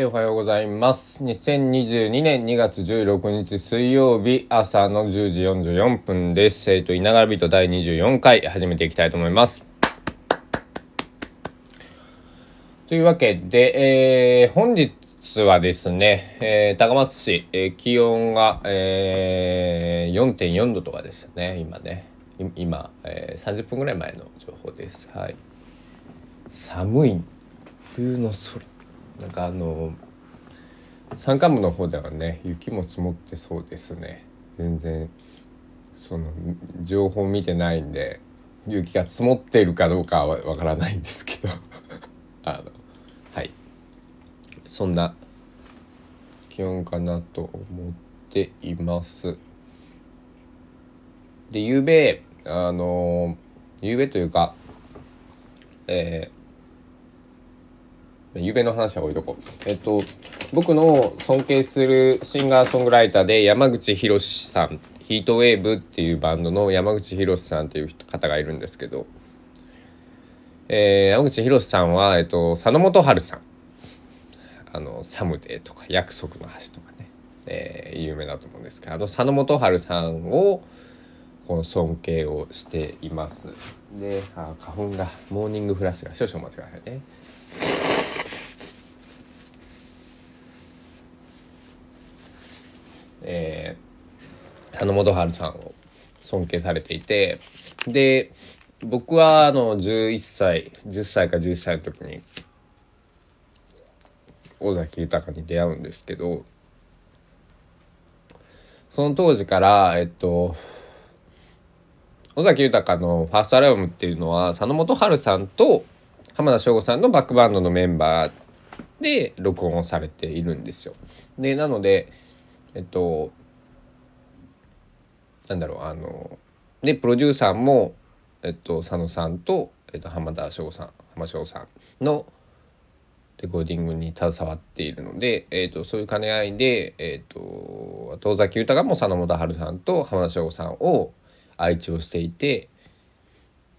えおはようございます。2022年2月16日水曜日朝の10時44分です。えっ、と、いながらビート第24回始めていきたいと思います。というわけで、えー本日はですね、えー高松市、えー気温が、えー4.4度とかでしたね、今ね。今、えー30分ぐらい前の情報です。はい。寒い冬の空なんかあの山間部の方ではね雪も積もってそうですね。全然その情報見てないんで雪が積もっているかどうかはわからないんですけど。あのはい。そんな気温かなと思っています。で夕べあの夕べというかえー夢の話は置いとこう。えっと、僕の尊敬するシンガーソングライターで山口博さん、ヒートウェーブっていうバンドの山口博さんっていう方がいるんですけど、えー山口博さんは、えっと、佐野元春さん。あの、サムデーとか約束の橋とかね、えー有名だと思うんですけど、あの佐野元春さんを、この尊敬をしています。で、あ花粉が、モーニングフラッシュが少々お待ちくださいね。えー、花本春さんを尊敬されていてで僕はあの11歳10歳か11歳の時に尾崎豊に出会うんですけどその当時からえっと尾崎豊のファーストアルバムっていうのは佐野元春さんと浜田省吾さんのバックバンドのメンバーで録音をされているんですよ。でなのでえっとなんだろうあのでプロデューサーも、えっと、佐野さんと、えっと、浜田翔さん浜翔さんのレコーディングに携わっているので、えっと、そういう兼ね合いで、えっと、遠崎豊も佐野元春さんと浜田翔さんを愛知をしていて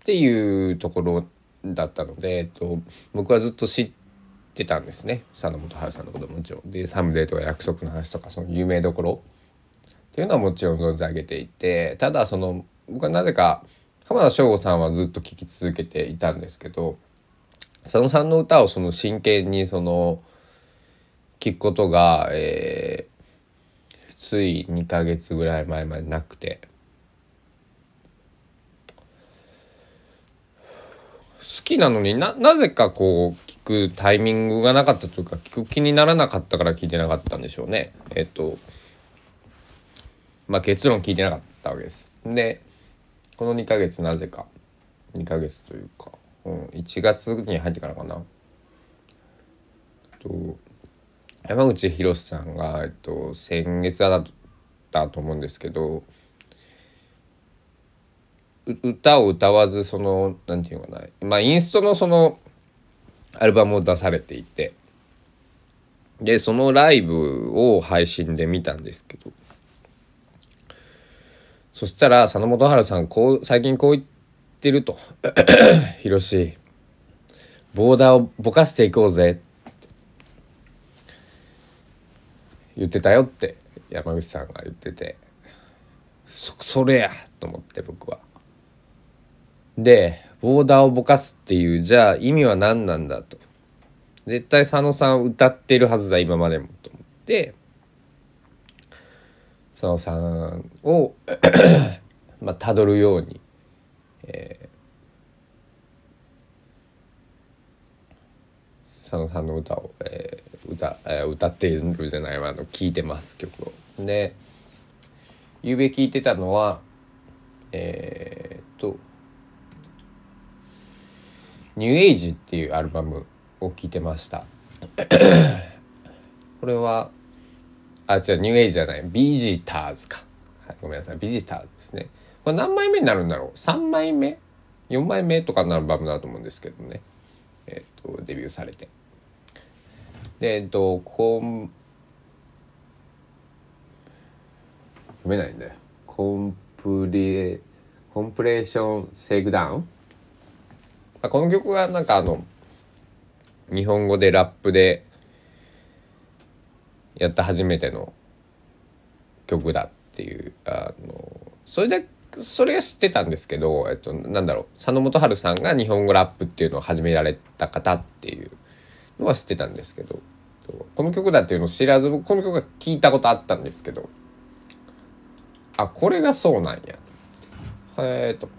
っていうところだったので、えっと、僕はずっと知ってたんですね。佐野元春さんのことももちろん。でサムデーとか約束の話とかその有名どころ。っていうのはもちろん存じ上げていてただその僕はなぜか浜田省吾さんはずっと聴き続けていたんですけど佐野さんの歌をその真剣にその聴くことが、えーつい2ヶ月ぐらい前までなくて。好きなのにななぜかこうくタイミングがなかったというか聞く気にならなかったから聞いてなかったんでしょうね。えっとまあ結論聞いてなかったわけです。でこの2ヶ月なぜか2ヶ月というか、うん、1月に入ってからかな。と山口博さんが、えっと、先月だったと思うんですけど歌を歌わずそのなんていうのかなまあインストのそのアルバムを出されていて。でそのライブを配信で見たんですけど。そしたら佐野元春さんこう最近こう言ってると「ひろしボーダーをぼかしていこうぜ」言ってたよって山口さんが言ってて。そそれやと思って僕は。でボーダーをぼかすっていうじゃあ意味は何なんだと。絶対佐野さん歌ってるはずだ今までも。と思って。佐野さんを まあ辿るように、えー佐野さんの歌を、えー歌えー歌っているじゃないわあの聴いてます曲を。でゆうべ聴いてたのはえーっと「ニューエイジ」っていうアルバムを聴いてました。これはあ違う New Age じゃない。 Visitors か、はい、ごめんなさい。 Visitors ですね。これ何枚目になるんだろう？3枚目？4枚目とかのアルバムだと思うんですけどね。えっ、とデビューされて。でえっ、とコン読めないんだよ。コンプレ Complication Shakedown まあこの曲はなんかあの日本語でラップでやった初めての曲だっていうあのそれでそれは知ってたんですけど、えっと、なんだろう佐野元春さんが日本語ラップっていうのを始められた方っていうのは知ってたんですけどこの曲だっていうのを知らずこの曲が聞いたことあったんですけどあこれがそうなんやへえと。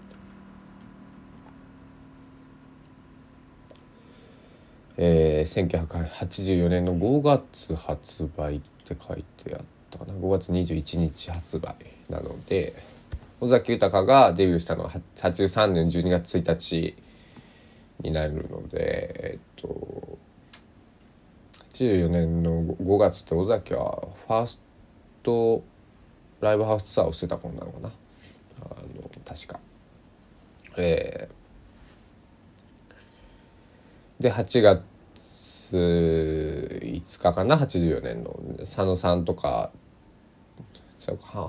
えー、1984年の5月発売って書いてあったかな5月21日発売なので尾崎豊がデビューしたのは83年12月1日になるのでえっと84年の5月って尾崎はファーストライブハウスツアーをしてた頃なのかなあの確か。えー、で8月5日かな？84年の。佐野さんとか。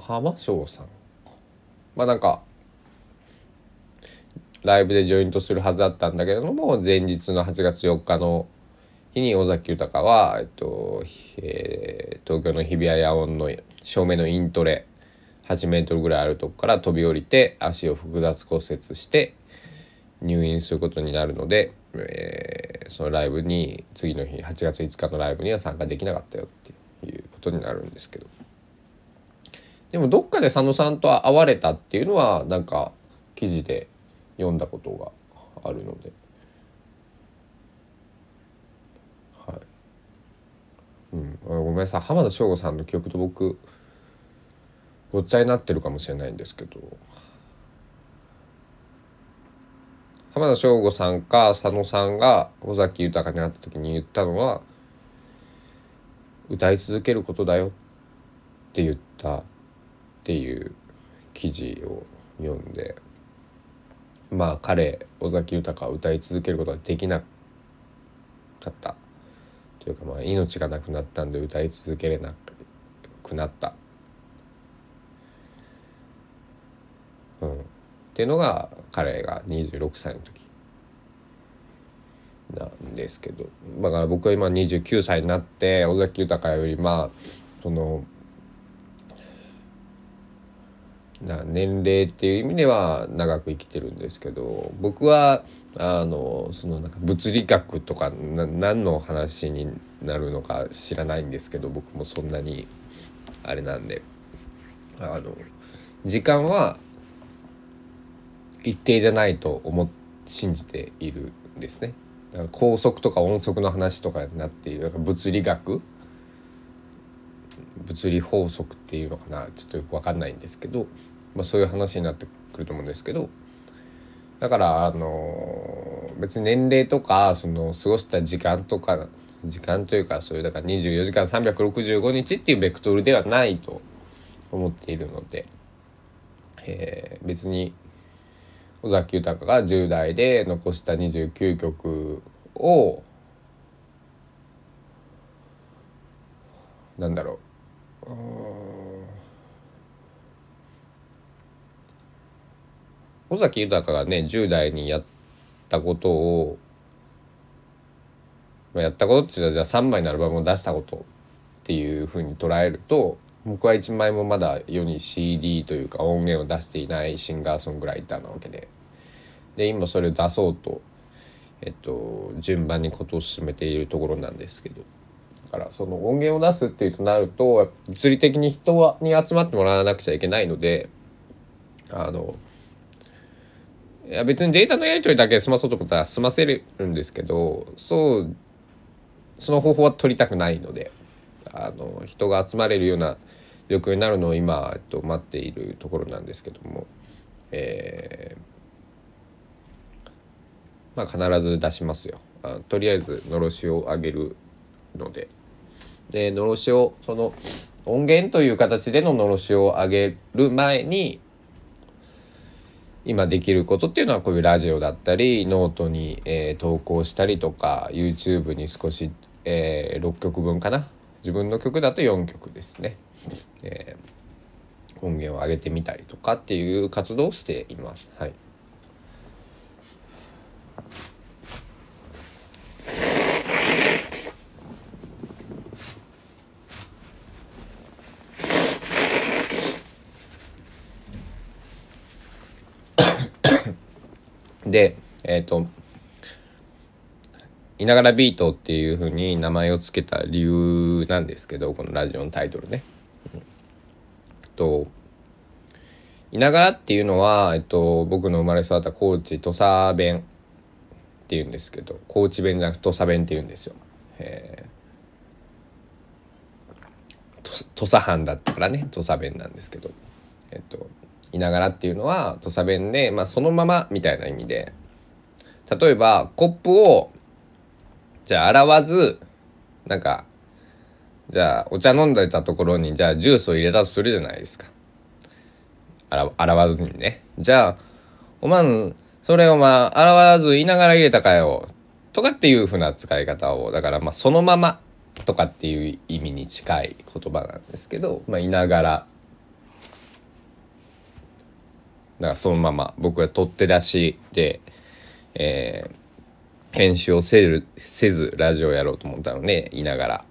浜翔さんまあなんかライブでジョイントするはずだったんだけれども前日の8月4日の日に尾崎豊は、えっとえー、東京の日比谷野音の正面のイントレ8メートルぐらいあるとこから飛び降りて足を複雑骨折して入院することになるので、えー、そのライブに次の日8月5日のライブには参加できなかったよっていうことになるんですけど。でもどっかで佐野さんと会われたっていうのはなんか記事で読んだことがあるので。うん、ごめんなさい。浜田省吾さんの記憶と僕ごっちゃになってるかもしれないんですけど。浜田省吾さんか佐野さんが尾崎豊に会った時に言ったのは「歌い続けることだよ」って言ったっていう記事を読んでまあ彼尾崎豊は歌い続けることができなかった。というかまあ命がなくなったんで歌い続けれなくなった、うん、っていうのが彼が26歳の時。なんですけど。だから僕は今29歳になって尾崎豊よりまあそのな年齢っていう意味では長く生きてるんですけど僕はあのそのなんか物理学とかな何の話になるのか知らないんですけど僕もそんなにあれなんで。あの時間は一定じゃないと思信じているんですね。だから高速とか音速の話とかになっている。物理学。物理法則っていうのかな。ちょっとよく分かんないんですけど。まあ、そういう話になってくると思うんですけど。だからあの別に年齢とかその過ごした時間とか時間というかそういうだから24時間365日っていうベクトルではないと思っているので、えー、別に尾崎豊が10代で残した29曲をなんだろう。う尾崎豊がね10代にやったことをやったことっていうのはじゃあ3枚のアルバムを出したことっていうふうに捉えると僕は1枚もまだ世に CD というか音源を出していないシンガーソングライターなわけで。で今それを出そうと、えっと、順番にことを進めているところなんですけど。だからその音源を出すっていうとなると物理的に人に集まってもらわなくちゃいけないのであのいや別にデータのやり取りだけ済まそうと思ったら済ませるんですけどそうその方法は取りたくないのであの人が集まれるような状況になるのを今、えっと、待っているところなんですけども、えー、まあ必ず出しますよ。あとりあえずのろしを上げるので。でのろしをその音源という形でののろしを上げる前に今できることっていうのはこういうラジオだったりノートに、えー、投稿したりとか YouTube に少し、えー、6曲分かな。自分の曲だと4曲ですね、えー、音源を上げてみたりとかっていう活動をしています。はい。でえっ、といながらビートっていう風に名前を付けた理由なんですけどこのラジオのタイトルね。といながらっていうのは、えっと、僕の生まれ育った高知土佐弁っていうんですけど高知弁じゃなくて土佐弁っていうんですよ。えー、土佐藩だったからね土佐弁なんですけど、えっと、いながらっていうのは土佐弁で、まあ、そのままみたいな意味で。例えばコップをじゃあ洗わずなんかじゃあお茶飲んでたところにじゃあジュースを入れたとするじゃないですか。洗わずにね。じゃあおまんそれをまあ洗わず言いながら入れたかよとかっていうふうな使い方をだからまあそのままとかっていう意味に近い言葉なんですけどまあいながら。だからそのまま僕は取って出しで、えー、編集をせるせずラジオやろうと思ったのでいながら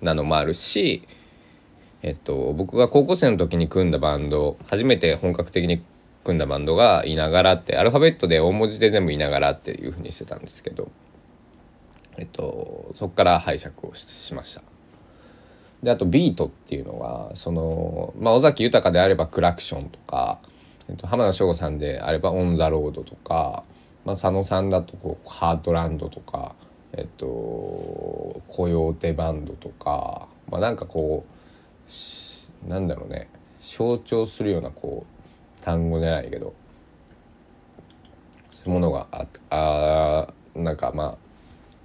なのもあるし、えっと、僕が高校生の時に組んだバンド初めて本格的に組んだバンドが「いながら」ってアルファベットで大文字で全部「いながら」っていうふうにしてたんですけど、えっと、そこから拝借をしました。であとビートっていうのはその、まあ、尾崎豊であればクラクションとか、えっと、浜田省吾さんであれば On the Road とかまあ、佐野さんだとこう Heartland とか、えっと、 Coyote Band とか、まあ、なんかこうなんだろうね。象徴するようなこう単語じゃないけどそういうものがああなんかま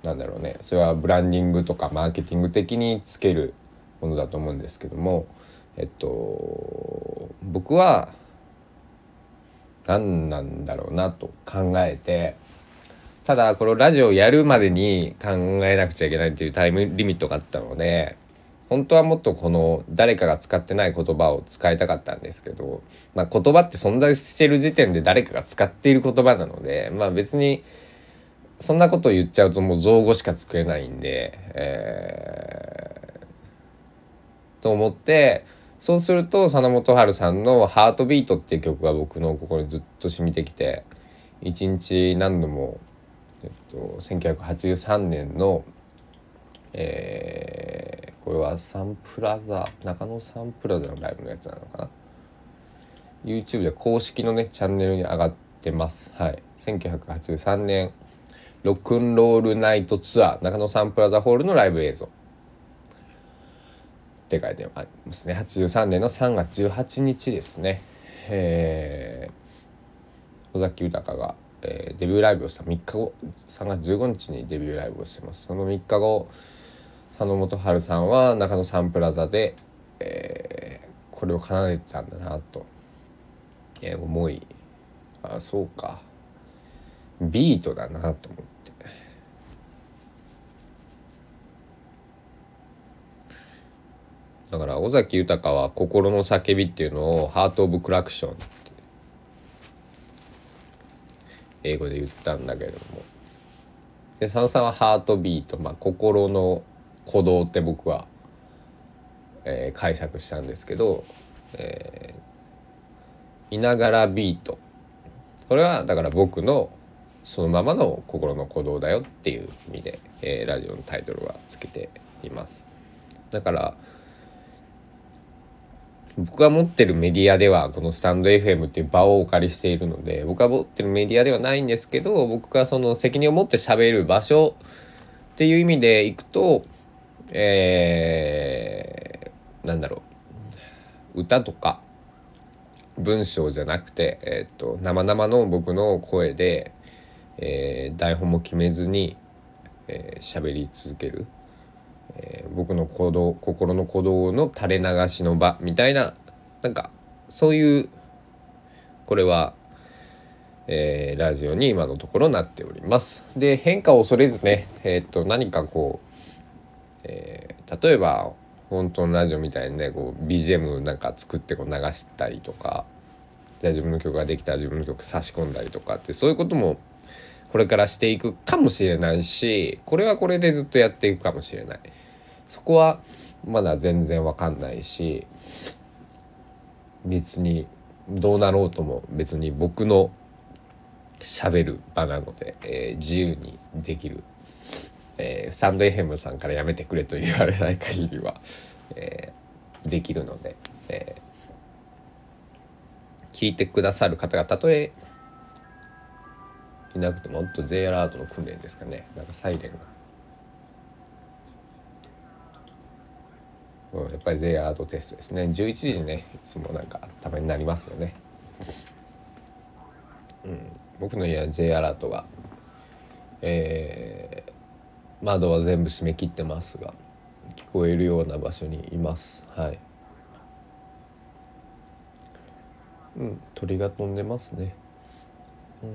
あなんだろうね。それはブランディングとかマーケティング的につけるものだと思うんですけどもえっと僕は何なんだろうなと考えてただこのラジオをやるまでに考えなくちゃいけないっていうタイムリミットがあったので本当はもっとこの誰かが使ってない言葉を使いたかったんですけど、まあ、言葉って存在してる時点で誰かが使っている言葉なのでまあ別にそんなこと言っちゃうともう造語しか作れないんで、えー、と思ってそうすると佐野元春さんの「ハートビート」っていう曲が僕の心にずっと染みてきて一日何度も、えっと、1983年の、えー、これはサンプラザ中野サンプラザのライブのやつなのかな？YouTube で公式のねチャンネルに上がってます。はい。1983年ロックンロールナイトツアー中野サンプラザホールのライブ映像。って書いてありますね。83年の3月18日ですね。えー、尾崎豊が、えー、デビューライブをした。3日後。3月15日にデビューライブをしてます。その3日後佐野元春さんは中野サンプラザで、えー、これを奏でてたんだなと、えー、思い。あそうか。ビートだなと思って。だから尾崎豊は「心の叫び」っていうのを「ハート・オブ・クラクション」って英語で言ったんだけれどもで佐野さんは「ハートビート」まあ、心の鼓動って僕は、えー、解釈したんですけど、えー、いながらビートこれはだから僕のそのままの心の鼓動だよっていう意味で、えー、ラジオのタイトルはつけています。だから僕が持ってるメディアではこのスタンド FM っていう場をお借りしているので僕が持ってるメディアではないんですけど僕がその責任を持って喋る場所っていう意味でいくとえー、なんだろう。歌とか文章じゃなくて、えーと、生々の僕の声で、えー、台本も決めずに喋、えー、り続ける。えー、僕の行動心の鼓動の垂れ流しの場みたいななんかそういうこれは、えー、ラジオに今のところなっております。で変化を恐れずね、えー、っと何かこう、え、例えば本当のラジオみたいにねこう BGM なんか作ってこう流したりとかじゃあ自分の曲ができたら自分の曲差し込んだりとかってそういうこともこれからしていくかもしれないしこれはこれでずっとやっていくかもしれない。そこはまだ全然わかんないし別にどうなろうとも別に僕の喋る場なので、えー、自由にできる、えー、サンドエヘムさんからやめてくれと言われない限りは、えー、できるので、えー、聞いてくださる方がたとえいなくてもほんと J アラートの訓練ですかねなんかサイレンが。うん、やっぱり J アラートテストですね。11時ねいつもなんかたまになりますよね。うん、僕の家は J アラートが、えー、窓は全部閉め切ってますが聞こえるような場所にいます。はい。うん鳥が飛んでますね。うん。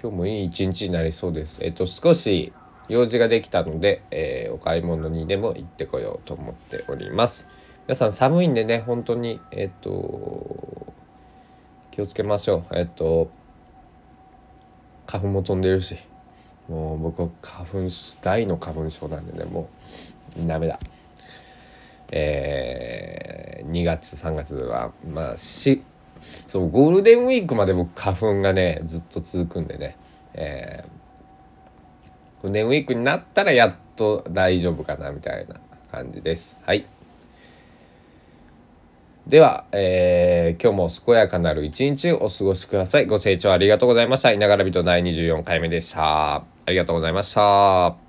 今日もいい一日になりそうです。えっと少し用事ができたので、えー、お買い物にでも行ってこようと思っております。皆さん寒いんでね本当にえっと気をつけましょう。えっと花粉も飛んでるしもう僕は花粉大の花粉症なんでねもうダメだ。えー、2月3月はまあしそうゴールデンウィークまで僕花粉がねずっと続くんでねえー、ゴールデンウィークになったらやっと大丈夫かなみたいな感じですはいでは、えー、今日も健やかなる一日をお過ごしください。ご清聴ありがとうございました。いながら人第24回目でした。ありがとうございました。